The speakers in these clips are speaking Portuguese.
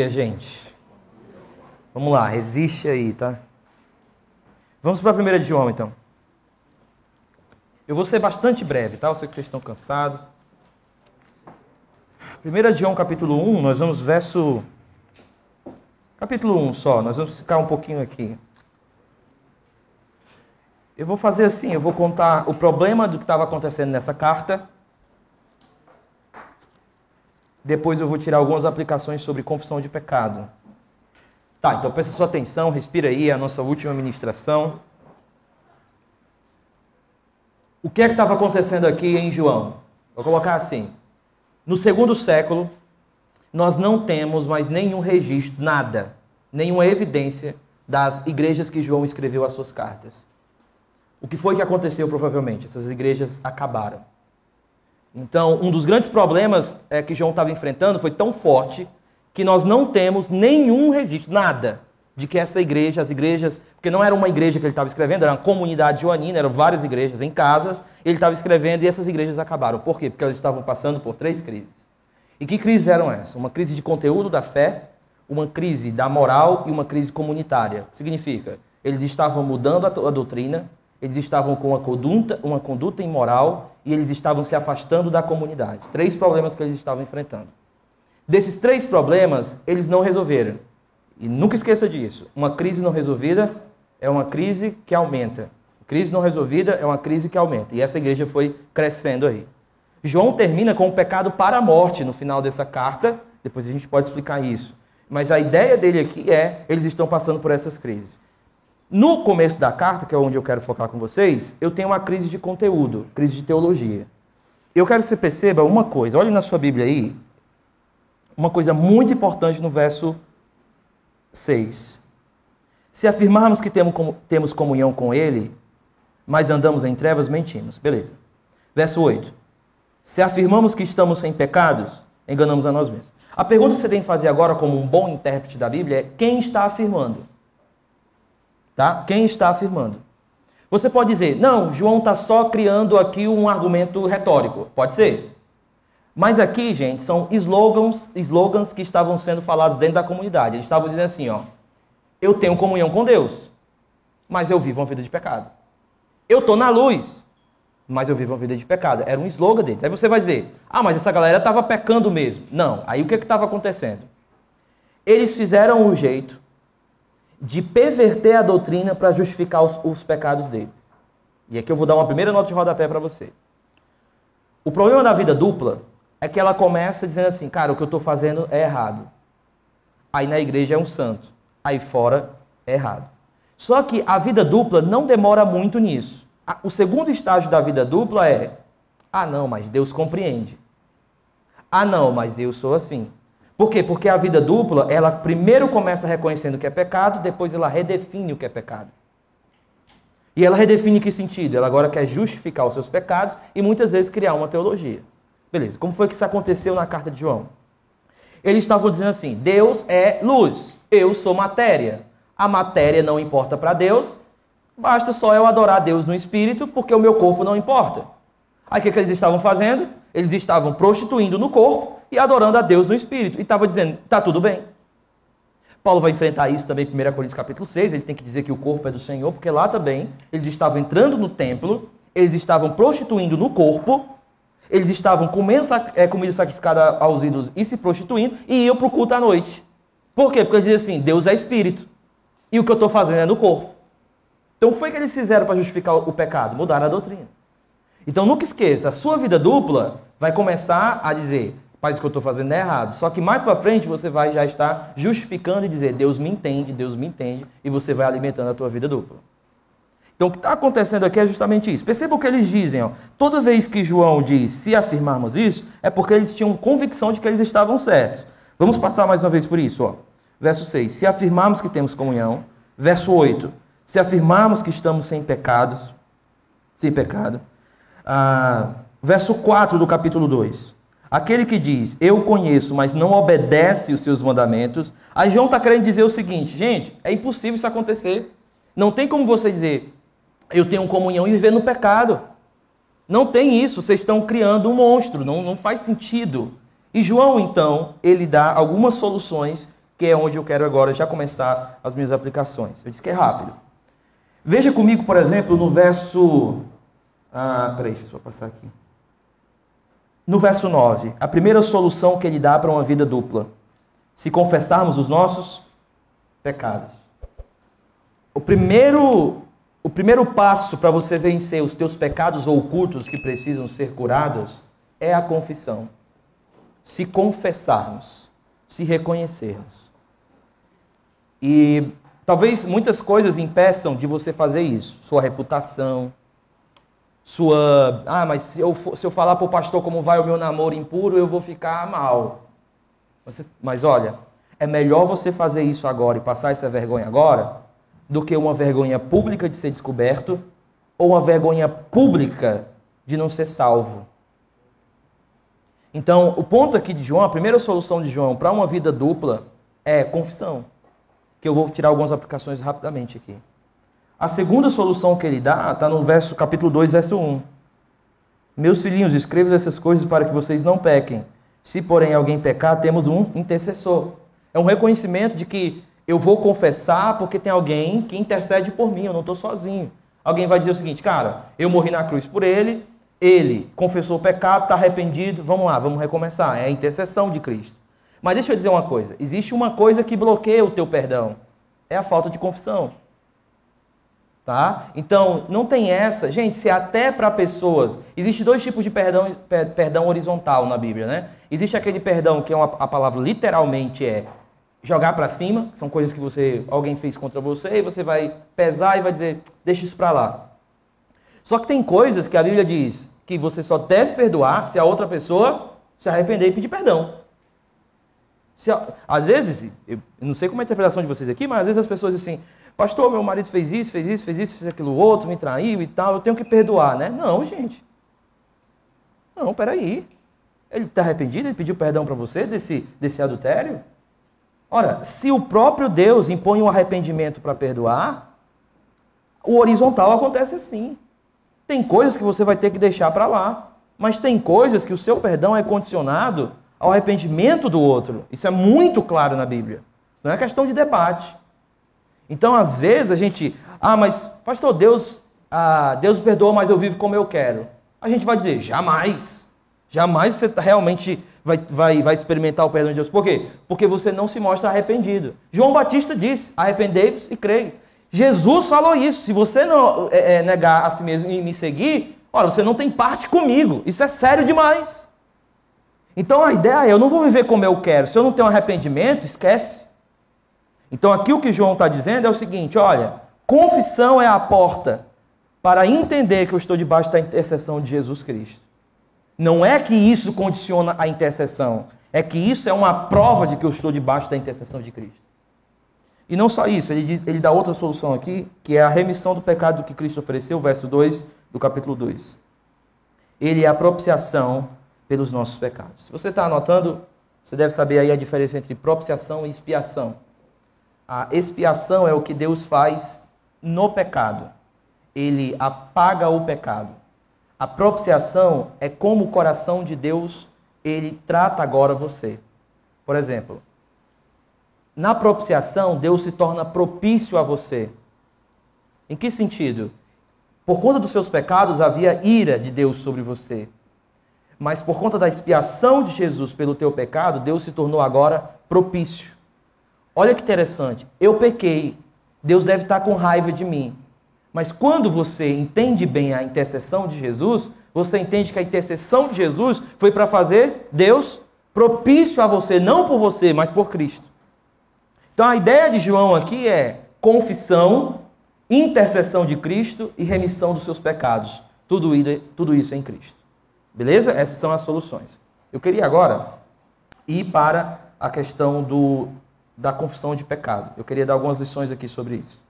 dia, gente. Vamos lá, resiste aí, tá? Vamos para a primeira de João, então. Eu vou ser bastante breve, tá? Eu sei que vocês estão cansados. Primeira de João, capítulo 1, nós vamos verso... Capítulo 1 só, nós vamos ficar um pouquinho aqui. Eu vou fazer assim, eu vou contar o problema do que estava acontecendo nessa carta. Depois eu vou tirar algumas aplicações sobre confissão de pecado. Tá, então presta sua atenção, respira aí, a nossa última ministração. O que é que estava acontecendo aqui em João? Vou colocar assim. No segundo século, nós não temos mais nenhum registro, nada, nenhuma evidência das igrejas que João escreveu as suas cartas. O que foi que aconteceu provavelmente? Essas igrejas acabaram. Então, um dos grandes problemas é, que João estava enfrentando foi tão forte que nós não temos nenhum registro, nada, de que essa igreja, as igrejas, porque não era uma igreja que ele estava escrevendo, era uma comunidade joanina, eram várias igrejas em casas, ele estava escrevendo e essas igrejas acabaram. Por quê? Porque elas estavam passando por três crises. E que crises eram essas? Uma crise de conteúdo da fé, uma crise da moral e uma crise comunitária. Significa, eles estavam mudando a, a doutrina, eles estavam com uma conduta, uma conduta imoral e eles estavam se afastando da comunidade. Três problemas que eles estavam enfrentando. Desses três problemas, eles não resolveram. E nunca esqueça disso. Uma crise não resolvida é uma crise que aumenta. Crise não resolvida é uma crise que aumenta. E essa igreja foi crescendo aí. João termina com o pecado para a morte no final dessa carta. Depois a gente pode explicar isso. Mas a ideia dele aqui é: eles estão passando por essas crises. No começo da carta, que é onde eu quero focar com vocês, eu tenho uma crise de conteúdo, crise de teologia. Eu quero que você perceba uma coisa. Olhe na sua Bíblia aí, uma coisa muito importante no verso 6. Se afirmarmos que temos comunhão com Ele, mas andamos em trevas, mentimos. Beleza. Verso 8. Se afirmamos que estamos sem pecados, enganamos a nós mesmos. A pergunta que você tem que fazer agora, como um bom intérprete da Bíblia, é quem está afirmando? Tá? Quem está afirmando? Você pode dizer, não, João está só criando aqui um argumento retórico. Pode ser. Mas aqui, gente, são slogans, slogans que estavam sendo falados dentro da comunidade. Eles estavam dizendo assim, ó: Eu tenho comunhão com Deus, mas eu vivo uma vida de pecado. Eu tô na luz, mas eu vivo uma vida de pecado. Era um slogan deles. Aí você vai dizer: "Ah, mas essa galera estava pecando mesmo". Não. Aí o que estava acontecendo? Eles fizeram um jeito de perverter a doutrina para justificar os, os pecados deles. E aqui eu vou dar uma primeira nota de rodapé para você. O problema da vida dupla é que ela começa dizendo assim, cara, o que eu estou fazendo é errado. Aí na igreja é um santo, aí fora é errado. Só que a vida dupla não demora muito nisso. O segundo estágio da vida dupla é: ah, não, mas Deus compreende. Ah, não, mas eu sou assim. Por quê? Porque a vida dupla, ela primeiro começa reconhecendo o que é pecado, depois ela redefine o que é pecado. E ela redefine que sentido? Ela agora quer justificar os seus pecados e muitas vezes criar uma teologia. Beleza, como foi que isso aconteceu na carta de João? Eles estavam dizendo assim: Deus é luz, eu sou matéria. A matéria não importa para Deus, basta só eu adorar Deus no espírito, porque o meu corpo não importa. Aí o que, que eles estavam fazendo? Eles estavam prostituindo no corpo e adorando a Deus no espírito. E estavam dizendo: tá tudo bem. Paulo vai enfrentar isso também em 1 Coríntios capítulo 6, ele tem que dizer que o corpo é do Senhor, porque lá também eles estavam entrando no templo, eles estavam prostituindo no corpo, eles estavam comendo é, comida sacrificada aos ídolos e se prostituindo e iam para o culto à noite. Por quê? Porque eles dizem assim: Deus é espírito. E o que eu estou fazendo é no corpo. Então, o que foi que eles fizeram para justificar o pecado? Mudaram a doutrina. Então, nunca esqueça: a sua vida dupla vai começar a dizer, mas o que eu estou fazendo é errado. Só que mais para frente você vai já estar justificando e dizer, Deus me entende, Deus me entende, e você vai alimentando a tua vida dupla. Então, o que está acontecendo aqui é justamente isso. Perceba o que eles dizem. Ó. Toda vez que João diz se afirmarmos isso, é porque eles tinham convicção de que eles estavam certos. Vamos passar mais uma vez por isso. Ó. Verso 6. Se afirmarmos que temos comunhão. Verso 8. Se afirmarmos que estamos sem pecados. Sem pecado. Ah, verso 4 do capítulo 2. Aquele que diz, eu conheço, mas não obedece os seus mandamentos. Aí João está querendo dizer o seguinte, gente, é impossível isso acontecer. Não tem como você dizer, eu tenho comunhão e viver no pecado. Não tem isso, vocês estão criando um monstro, não, não faz sentido. E João, então, ele dá algumas soluções que é onde eu quero agora já começar as minhas aplicações. Eu disse que é rápido. Veja comigo, por exemplo, no verso. Ah, peraí, deixa eu só passar aqui. No verso 9, a primeira solução que ele dá para uma vida dupla. Se confessarmos os nossos pecados. O primeiro, o primeiro passo para você vencer os teus pecados ocultos que precisam ser curados é a confissão. Se confessarmos, se reconhecermos. E talvez muitas coisas impeçam de você fazer isso. Sua reputação, sua. Ah, mas se eu, se eu falar para o pastor como vai o meu namoro impuro, eu vou ficar mal. Você, mas olha, é melhor você fazer isso agora e passar essa vergonha agora do que uma vergonha pública de ser descoberto ou uma vergonha pública de não ser salvo. Então, o ponto aqui de João, a primeira solução de João para uma vida dupla é confissão. Que eu vou tirar algumas aplicações rapidamente aqui. A segunda solução que ele dá está no verso, capítulo 2, verso 1. Meus filhinhos, escrevo essas coisas para que vocês não pequem. Se, porém, alguém pecar, temos um intercessor. É um reconhecimento de que eu vou confessar porque tem alguém que intercede por mim, eu não estou sozinho. Alguém vai dizer o seguinte, cara, eu morri na cruz por ele, ele confessou o pecado, está arrependido, vamos lá, vamos recomeçar. É a intercessão de Cristo. Mas deixa eu dizer uma coisa: existe uma coisa que bloqueia o teu perdão, é a falta de confissão. Tá? Então, não tem essa. Gente, se até para pessoas. Existe dois tipos de perdão, perdão horizontal na Bíblia, né? Existe aquele perdão que é uma, a palavra literalmente é jogar para cima, são coisas que você alguém fez contra você, e você vai pesar e vai dizer, deixa isso para lá. Só que tem coisas que a Bíblia diz que você só deve perdoar se a outra pessoa se arrepender e pedir perdão. Se, às vezes, eu não sei como é a interpretação de vocês aqui, mas às vezes as pessoas dizem assim, Pastor, meu marido fez isso, fez isso, fez isso, fez aquilo outro, me traiu e tal, eu tenho que perdoar, né? Não, gente. Não, peraí. Ele está arrependido? Ele pediu perdão para você desse, desse adultério? Ora, se o próprio Deus impõe um arrependimento para perdoar, o horizontal acontece assim. Tem coisas que você vai ter que deixar para lá, mas tem coisas que o seu perdão é condicionado ao arrependimento do outro. Isso é muito claro na Bíblia. Não é questão de debate. Então, às vezes, a gente, ah, mas, pastor, Deus, ah, Deus perdoa, mas eu vivo como eu quero. A gente vai dizer, jamais. Jamais você realmente vai, vai, vai experimentar o perdão de Deus. Por quê? Porque você não se mostra arrependido. João Batista disse: arrependei-vos e creio. Jesus falou isso. Se você não é, é, negar a si mesmo e me seguir, olha, você não tem parte comigo. Isso é sério demais. Então a ideia é: eu não vou viver como eu quero. Se eu não tenho arrependimento, esquece. Então aqui o que João está dizendo é o seguinte: olha, confissão é a porta para entender que eu estou debaixo da intercessão de Jesus Cristo. Não é que isso condiciona a intercessão, é que isso é uma prova de que eu estou debaixo da intercessão de Cristo. E não só isso, ele, diz, ele dá outra solução aqui, que é a remissão do pecado que Cristo ofereceu, verso 2 do capítulo 2. Ele é a propiciação pelos nossos pecados. Se você está anotando, você deve saber aí a diferença entre propiciação e expiação. A expiação é o que Deus faz no pecado. Ele apaga o pecado. A propiciação é como o coração de Deus ele trata agora você. Por exemplo, na propiciação, Deus se torna propício a você. Em que sentido? Por conta dos seus pecados havia ira de Deus sobre você. Mas por conta da expiação de Jesus pelo teu pecado, Deus se tornou agora propício. Olha que interessante. Eu pequei. Deus deve estar com raiva de mim. Mas quando você entende bem a intercessão de Jesus, você entende que a intercessão de Jesus foi para fazer Deus propício a você, não por você, mas por Cristo. Então a ideia de João aqui é confissão, intercessão de Cristo e remissão dos seus pecados. Tudo, isso em Cristo. Beleza? Essas são as soluções. Eu queria agora ir para a questão do da confissão de pecado. Eu queria dar algumas lições aqui sobre isso.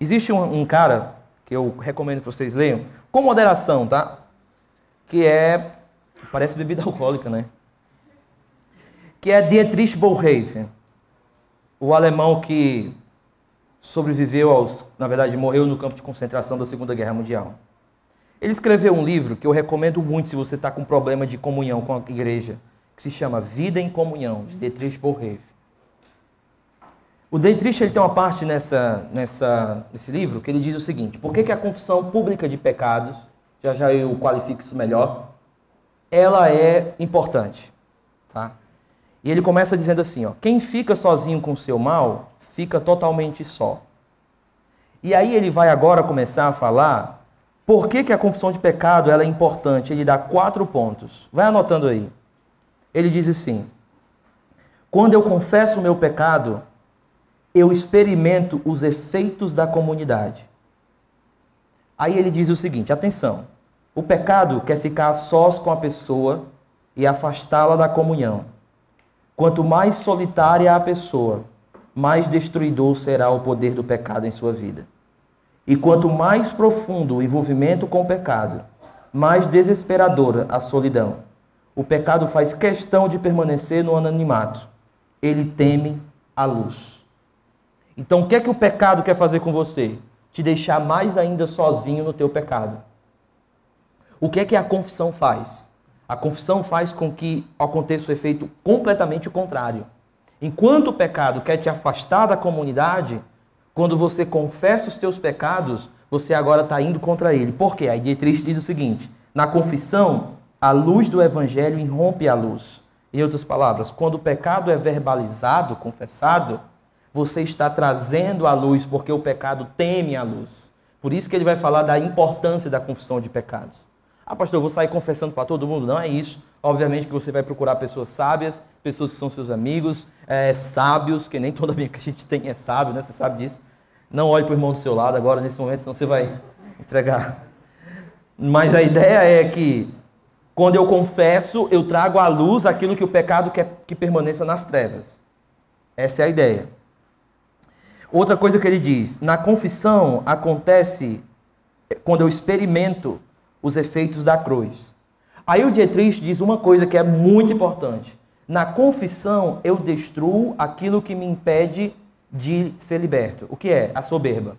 Existe um, um cara que eu recomendo que vocês leiam, com moderação, tá? Que é. Parece bebida alcoólica, né? Que é Dietrich Bonhoeffer, o alemão que sobreviveu aos. Na verdade, morreu no campo de concentração da Segunda Guerra Mundial. Ele escreveu um livro que eu recomendo muito se você está com problema de comunhão com a igreja, que se chama Vida em Comunhão, de Dietrich Bonhoeffer. O Dietrich ele tem uma parte nessa, nessa, nesse livro que ele diz o seguinte: por que, que a confissão pública de pecados, já já eu qualifico isso melhor, ela é importante. Tá? E ele começa dizendo assim: ó, quem fica sozinho com seu mal, fica totalmente só. E aí ele vai agora começar a falar por que, que a confissão de pecado ela é importante. Ele dá quatro pontos. Vai anotando aí. Ele diz assim: quando eu confesso o meu pecado, eu experimento os efeitos da comunidade. Aí ele diz o seguinte: atenção, o pecado quer ficar a sós com a pessoa e afastá-la da comunhão. Quanto mais solitária a pessoa, mais destruidor será o poder do pecado em sua vida. E quanto mais profundo o envolvimento com o pecado, mais desesperadora a solidão. O pecado faz questão de permanecer no anonimato. Ele teme a luz. Então, o que é que o pecado quer fazer com você? Te deixar mais ainda sozinho no teu pecado. O que é que a confissão faz? A confissão faz com que aconteça o efeito completamente contrário. Enquanto o pecado quer te afastar da comunidade, quando você confessa os teus pecados, você agora está indo contra ele. Por quê? A Dietrich diz o seguinte: na confissão, a luz do evangelho irrompe a luz. Em outras palavras, quando o pecado é verbalizado, confessado, você está trazendo a luz, porque o pecado teme a luz. Por isso que ele vai falar da importância da confissão de pecados. Ah, pastor, eu vou sair confessando para todo mundo? Não é isso. Obviamente que você vai procurar pessoas sábias, pessoas que são seus amigos, é, sábios, que nem todo amigo que a gente tem é sábio, né? Você sabe disso. Não olhe para o irmão do seu lado agora, nesse momento, senão você vai entregar. Mas a ideia é que, quando eu confesso, eu trago à luz aquilo que o pecado quer que permaneça nas trevas. Essa é a ideia. Outra coisa que ele diz: na confissão acontece quando eu experimento os efeitos da cruz. Aí o Dietrich diz uma coisa que é muito importante. Na confissão eu destruo aquilo que me impede de ser liberto. O que é? A soberba.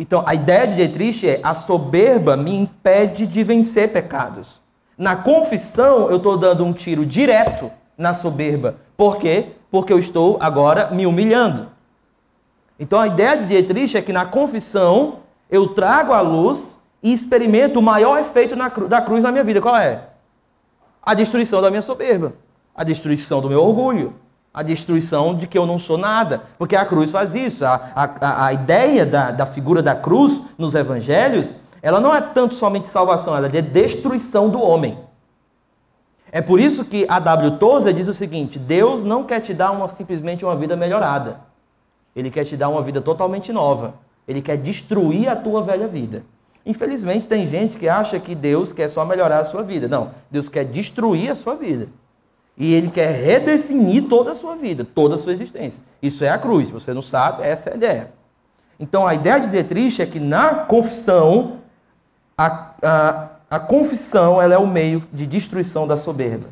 Então, a ideia de Dietrich é a soberba me impede de vencer pecados. Na confissão, eu estou dando um tiro direto na soberba. Por quê? Porque eu estou agora me humilhando. Então a ideia de Dietrich é que na confissão eu trago a luz e experimento o maior efeito cru da cruz na minha vida. Qual é? A destruição da minha soberba, a destruição do meu orgulho, a destruição de que eu não sou nada. Porque a cruz faz isso. A, a, a ideia da, da figura da cruz nos evangelhos, ela não é tanto somente salvação, ela é de destruição do homem. É por isso que a W. Tozer diz o seguinte: Deus não quer te dar uma, simplesmente uma vida melhorada. Ele quer te dar uma vida totalmente nova. Ele quer destruir a tua velha vida. Infelizmente, tem gente que acha que Deus quer só melhorar a sua vida. Não, Deus quer destruir a sua vida. E Ele quer redefinir toda a sua vida, toda a sua existência. Isso é a cruz. Você não sabe, essa é a ideia. Então, a ideia de Dietrich é que na confissão, a, a, a confissão ela é o meio de destruição da soberba.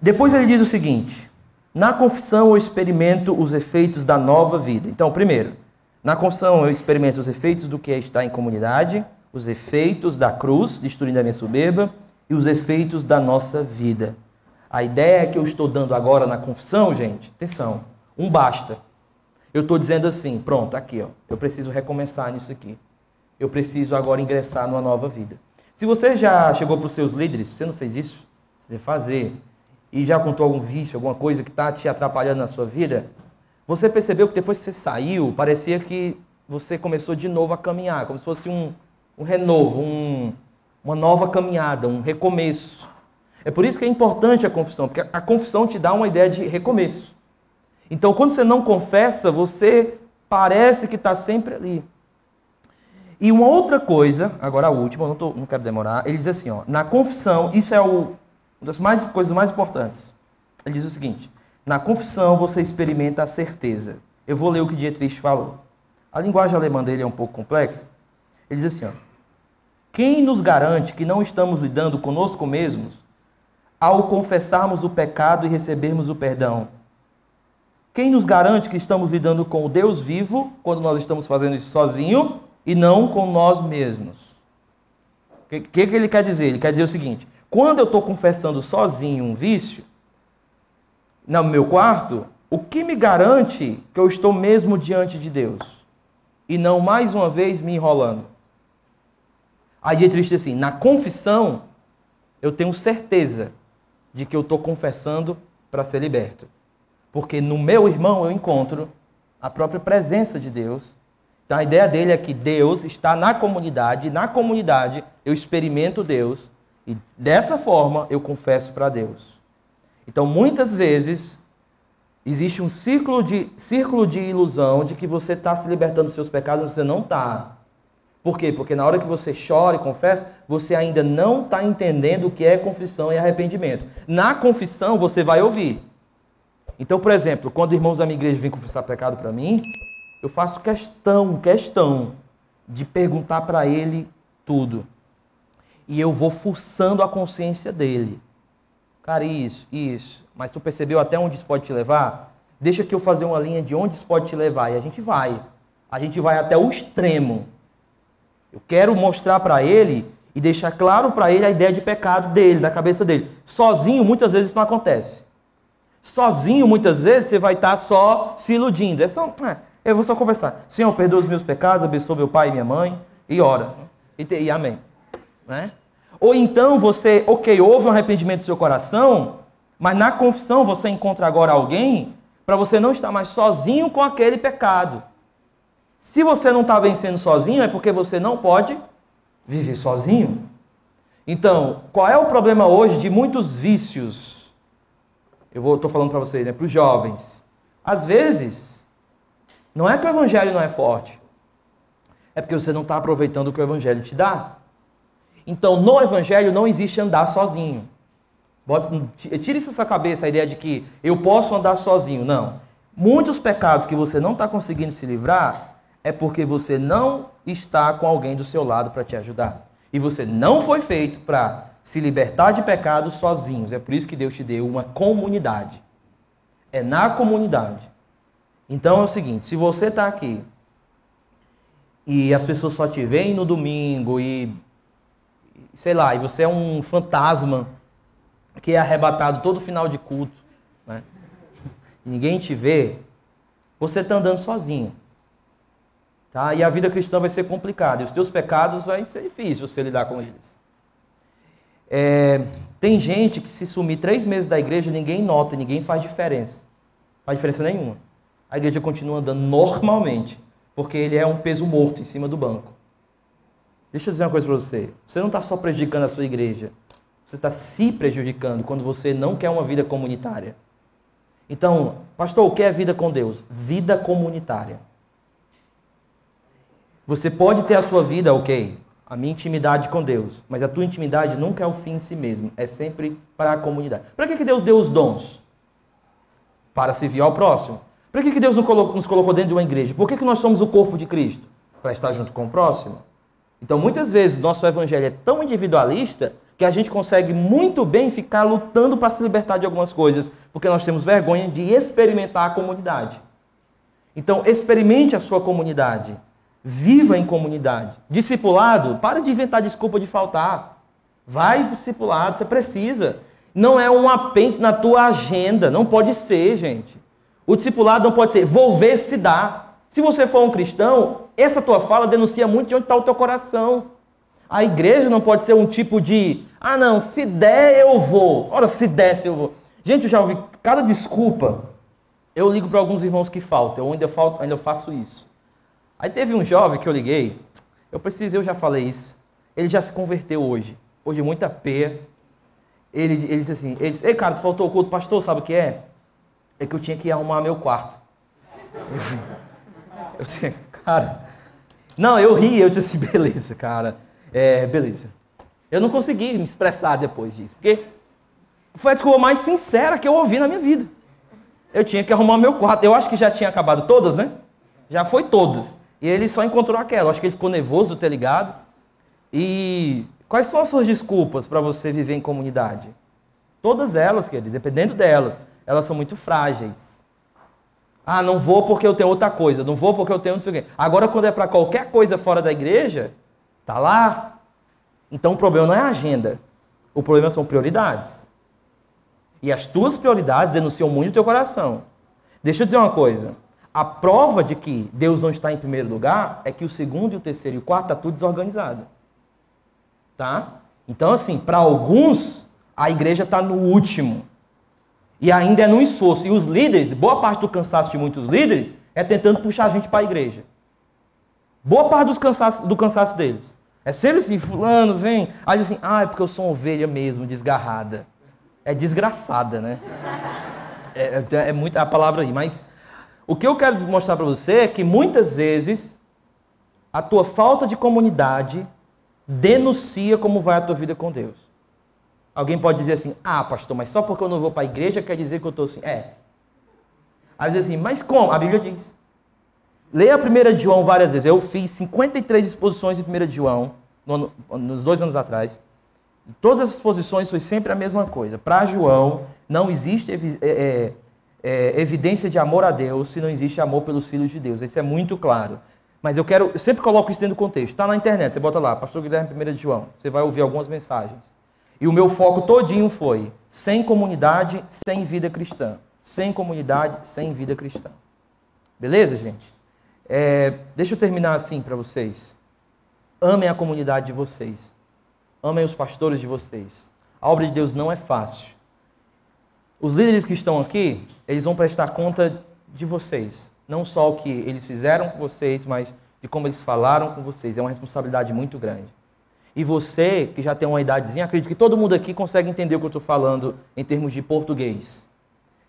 Depois ele diz o seguinte: na confissão eu experimento os efeitos da nova vida. Então, primeiro, na confissão eu experimento os efeitos do que é estar em comunidade, os efeitos da cruz, destruindo a minha soberba, e os efeitos da nossa vida. A ideia que eu estou dando agora na confissão, gente, atenção, um basta. Eu estou dizendo assim, pronto, aqui, ó, eu preciso recomeçar nisso aqui. Eu preciso agora ingressar numa nova vida. Se você já chegou para os seus líderes, se você não fez isso, você fazer e já contou algum vício, alguma coisa que está te atrapalhando na sua vida, você percebeu que depois que você saiu, parecia que você começou de novo a caminhar, como se fosse um, um renovo, um, uma nova caminhada, um recomeço. É por isso que é importante a confissão, porque a confissão te dá uma ideia de recomeço. Então, quando você não confessa, você parece que está sempre ali. E uma outra coisa, agora a última, não, tô, não quero demorar, ele diz assim, ó, na confissão, isso é o, uma das mais, coisas mais importantes. Ele diz o seguinte: na confissão você experimenta a certeza. Eu vou ler o que Dietrich falou. A linguagem alemã dele é um pouco complexa. Ele diz assim: ó, quem nos garante que não estamos lidando conosco mesmos ao confessarmos o pecado e recebermos o perdão? Quem nos garante que estamos lidando com o Deus vivo quando nós estamos fazendo isso sozinho e não com nós mesmos? O que, que, que ele quer dizer? Ele quer dizer o seguinte: quando eu estou confessando sozinho um vício, no meu quarto, o que me garante que eu estou mesmo diante de Deus? E não mais uma vez me enrolando. Aí Dietrich diz assim: na confissão, eu tenho certeza de que eu estou confessando para ser liberto. Porque no meu irmão eu encontro a própria presença de Deus. Então a ideia dele é que Deus está na comunidade, na comunidade eu experimento Deus, e dessa forma eu confesso para Deus. Então muitas vezes existe um círculo de, círculo de ilusão de que você está se libertando dos seus pecados, você não está. Por quê? Porque na hora que você chora e confessa, você ainda não está entendendo o que é confissão e arrependimento. Na confissão, você vai ouvir. Então, por exemplo, quando irmãos da minha igreja vêm confessar pecado para mim, eu faço questão, questão de perguntar para ele tudo. E eu vou forçando a consciência dele. Cara, isso, isso. Mas tu percebeu até onde isso pode te levar? Deixa que eu fazer uma linha de onde isso pode te levar. E a gente vai. A gente vai até o extremo. Eu quero mostrar para ele e deixar claro para ele a ideia de pecado dele, da cabeça dele. Sozinho, muitas vezes isso não acontece. Sozinho, muitas vezes, você vai estar só se iludindo. É só, é, eu vou só conversar. Senhor, perdoa os meus pecados, abençoa meu pai e minha mãe, e ora. E, e amém. Né? Ou então você, ok, houve um arrependimento do seu coração, mas na confissão você encontra agora alguém para você não estar mais sozinho com aquele pecado. Se você não está vencendo sozinho, é porque você não pode viver sozinho. Então, qual é o problema hoje de muitos vícios? Eu estou falando para vocês, né, para os jovens. Às vezes, não é que o evangelho não é forte, é porque você não está aproveitando o que o evangelho te dá. Então, no evangelho não existe andar sozinho. Tire isso dessa cabeça a ideia de que eu posso andar sozinho. Não. Muitos pecados que você não está conseguindo se livrar é porque você não está com alguém do seu lado para te ajudar. E você não foi feito para se libertar de pecados sozinhos. É por isso que Deus te deu uma comunidade. É na comunidade. Então é o seguinte: se você está aqui e as pessoas só te veem no domingo e sei lá, e você é um fantasma que é arrebatado todo final de culto, né? ninguém te vê, você está andando sozinho. Tá? E a vida cristã vai ser complicada. E os teus pecados vai ser difícil você lidar com eles. É, tem gente que se sumir três meses da igreja, ninguém nota, ninguém faz diferença. Faz diferença nenhuma. A igreja continua andando normalmente, porque ele é um peso morto em cima do banco. Deixa eu dizer uma coisa para você. Você não está só prejudicando a sua igreja. Você está se prejudicando quando você não quer uma vida comunitária. Então, pastor, o que é vida com Deus? Vida comunitária. Você pode ter a sua vida, ok, a minha intimidade com Deus, mas a tua intimidade nunca é o fim em si mesmo, é sempre para a comunidade. Para que, que Deus deu os dons? Para servir ao próximo. Para que, que Deus nos colocou, dentro de uma igreja? Por que, que nós somos o corpo de Cristo? Para estar junto com o próximo. Então, muitas vezes, nosso evangelho é tão individualista que a gente consegue muito bem ficar lutando para se libertar de algumas coisas, porque nós temos vergonha de experimentar a comunidade. Então, experimente a sua comunidade. Viva em comunidade. Discipulado, para de inventar desculpa de faltar. Vai para discipulado, você precisa. Não é um apêndice na tua agenda, não pode ser, gente. O discipulado não pode ser, vou ver se dá. Se você for um cristão, essa tua fala denuncia muito de onde está o teu coração. A igreja não pode ser um tipo de, ah não, se der eu vou. Ora, se der, se eu vou. Gente, eu já ouvi cada desculpa. Eu ligo para alguns irmãos que faltam, eu ainda, falto, ainda faço isso. Aí teve um jovem que eu liguei, eu precisei, eu já falei isso. Ele já se converteu hoje. Hoje muita peia. Ele, ele disse assim, ele disse, ei cara, faltou o culto, pastor, sabe o que é? É que eu tinha que arrumar meu quarto. Eu disse, cara. Não, eu ri, eu disse assim, beleza, cara. É, beleza. Eu não consegui me expressar depois disso, porque foi a desculpa mais sincera que eu ouvi na minha vida. Eu tinha que arrumar meu quarto. Eu acho que já tinha acabado todas, né? Já foi todas. E ele só encontrou aquela. Acho que ele ficou nervoso, ter ligado. E quais são as suas desculpas para você viver em comunidade? Todas elas, querido, dependendo delas, elas são muito frágeis. Ah, não vou porque eu tenho outra coisa, não vou porque eu tenho não sei o quê. Agora, quando é para qualquer coisa fora da igreja, tá lá. Então o problema não é a agenda. O problema são prioridades. E as tuas prioridades denunciam muito o teu coração. Deixa eu dizer uma coisa. A prova de que Deus não está em primeiro lugar é que o segundo e o terceiro e o quarto está tudo desorganizado. Tá? Então, assim, para alguns, a igreja está no último. E ainda é no esforço. E os líderes, boa parte do cansaço de muitos líderes é tentando puxar a gente para a igreja. Boa parte dos cansaço, do cansaço deles. É sempre assim, fulano, vem. Aí assim, ah, é porque eu sou ovelha mesmo, desgarrada. É desgraçada, né? É, é, é muita a palavra aí. Mas o que eu quero mostrar para você é que muitas vezes a tua falta de comunidade denuncia como vai a tua vida com Deus. Alguém pode dizer assim, ah, pastor, mas só porque eu não vou para a igreja quer dizer que eu estou assim. É. Aí diz assim, mas como? A Bíblia diz. Leia a 1 de João várias vezes. Eu fiz 53 exposições em 1 de João, no, nos dois anos atrás. Todas essas exposições foi sempre a mesma coisa. Para João, não existe é, é, é, evidência de amor a Deus se não existe amor pelos filhos de Deus. Isso é muito claro. Mas eu quero, eu sempre coloco isso dentro do contexto. Está na internet, você bota lá, Pastor Guilherme 1 de João. Você vai ouvir algumas mensagens. E o meu foco todinho foi sem comunidade, sem vida cristã. Sem comunidade, sem vida cristã. Beleza, gente? É, deixa eu terminar assim para vocês. Amem a comunidade de vocês. Amem os pastores de vocês. A obra de Deus não é fácil. Os líderes que estão aqui, eles vão prestar conta de vocês. Não só o que eles fizeram com vocês, mas de como eles falaram com vocês. É uma responsabilidade muito grande. E você, que já tem uma idadezinha, acredito que todo mundo aqui consegue entender o que eu estou falando em termos de português.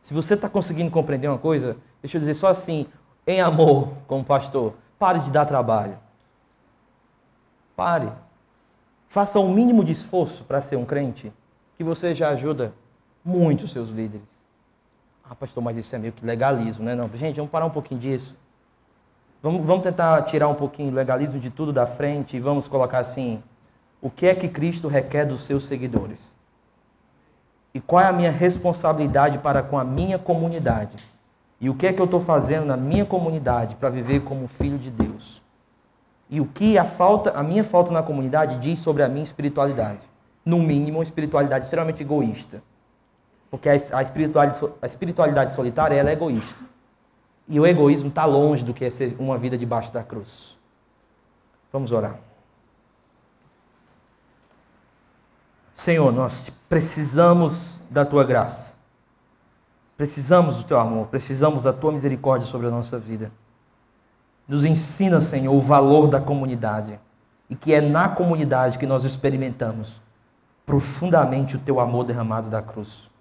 Se você está conseguindo compreender uma coisa, deixa eu dizer só assim: em amor, como pastor, pare de dar trabalho. Pare. Faça o um mínimo de esforço para ser um crente, que você já ajuda muito seus líderes. Ah, pastor, mas isso é meio que legalismo, né? Não, gente, vamos parar um pouquinho disso. Vamos, vamos tentar tirar um pouquinho o legalismo de tudo da frente e vamos colocar assim: o que é que Cristo requer dos seus seguidores? E qual é a minha responsabilidade para com a minha comunidade? E o que é que eu estou fazendo na minha comunidade para viver como filho de Deus? E o que a falta, a minha falta na comunidade diz sobre a minha espiritualidade? No mínimo, uma espiritualidade extremamente egoísta. Porque a espiritualidade, a espiritualidade solitária é egoísta. E o egoísmo está longe do que é ser uma vida debaixo da cruz. Vamos orar. Senhor, nós precisamos da tua graça. Precisamos do teu amor, precisamos da tua misericórdia sobre a nossa vida. Nos ensina, Senhor, o valor da comunidade e que é na comunidade que nós experimentamos profundamente o teu amor derramado da cruz.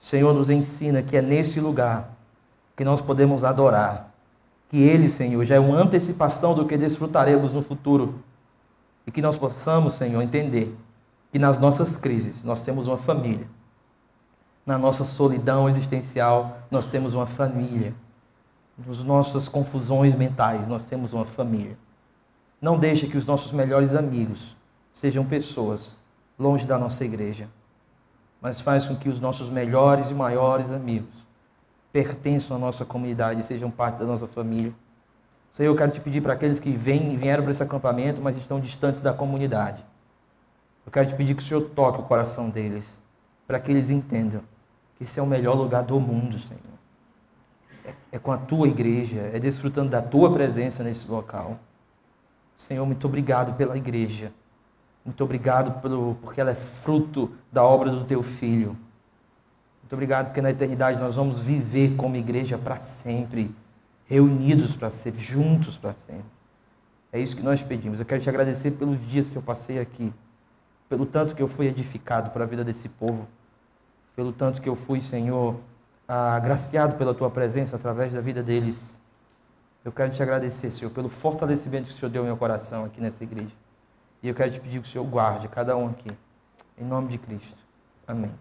Senhor, nos ensina que é nesse lugar que nós podemos adorar, que Ele, Senhor, já é uma antecipação do que desfrutaremos no futuro e que nós possamos, Senhor, entender que nas nossas crises nós temos uma família na nossa solidão existencial, nós temos uma família. Nas nossas confusões mentais, nós temos uma família. Não deixe que os nossos melhores amigos sejam pessoas longe da nossa igreja, mas faz com que os nossos melhores e maiores amigos pertençam à nossa comunidade e sejam parte da nossa família. Senhor, eu quero te pedir para aqueles que vêm, vieram para esse acampamento, mas estão distantes da comunidade. Eu quero te pedir que o Senhor toque o coração deles, para que eles entendam que esse é o melhor lugar do mundo, Senhor. É, é com a tua igreja, é desfrutando da tua presença nesse local. Senhor, muito obrigado pela igreja. Muito obrigado pelo, porque ela é fruto da obra do teu filho. Muito obrigado porque na eternidade nós vamos viver como igreja para sempre, reunidos para sempre, juntos para sempre. É isso que nós pedimos. Eu quero te agradecer pelos dias que eu passei aqui, pelo tanto que eu fui edificado para a vida desse povo pelo tanto que eu fui, Senhor, agraciado pela tua presença através da vida deles. Eu quero te agradecer, Senhor, pelo fortalecimento que o Senhor deu ao meu coração aqui nessa igreja. E eu quero te pedir que o Senhor guarde cada um aqui. Em nome de Cristo. Amém.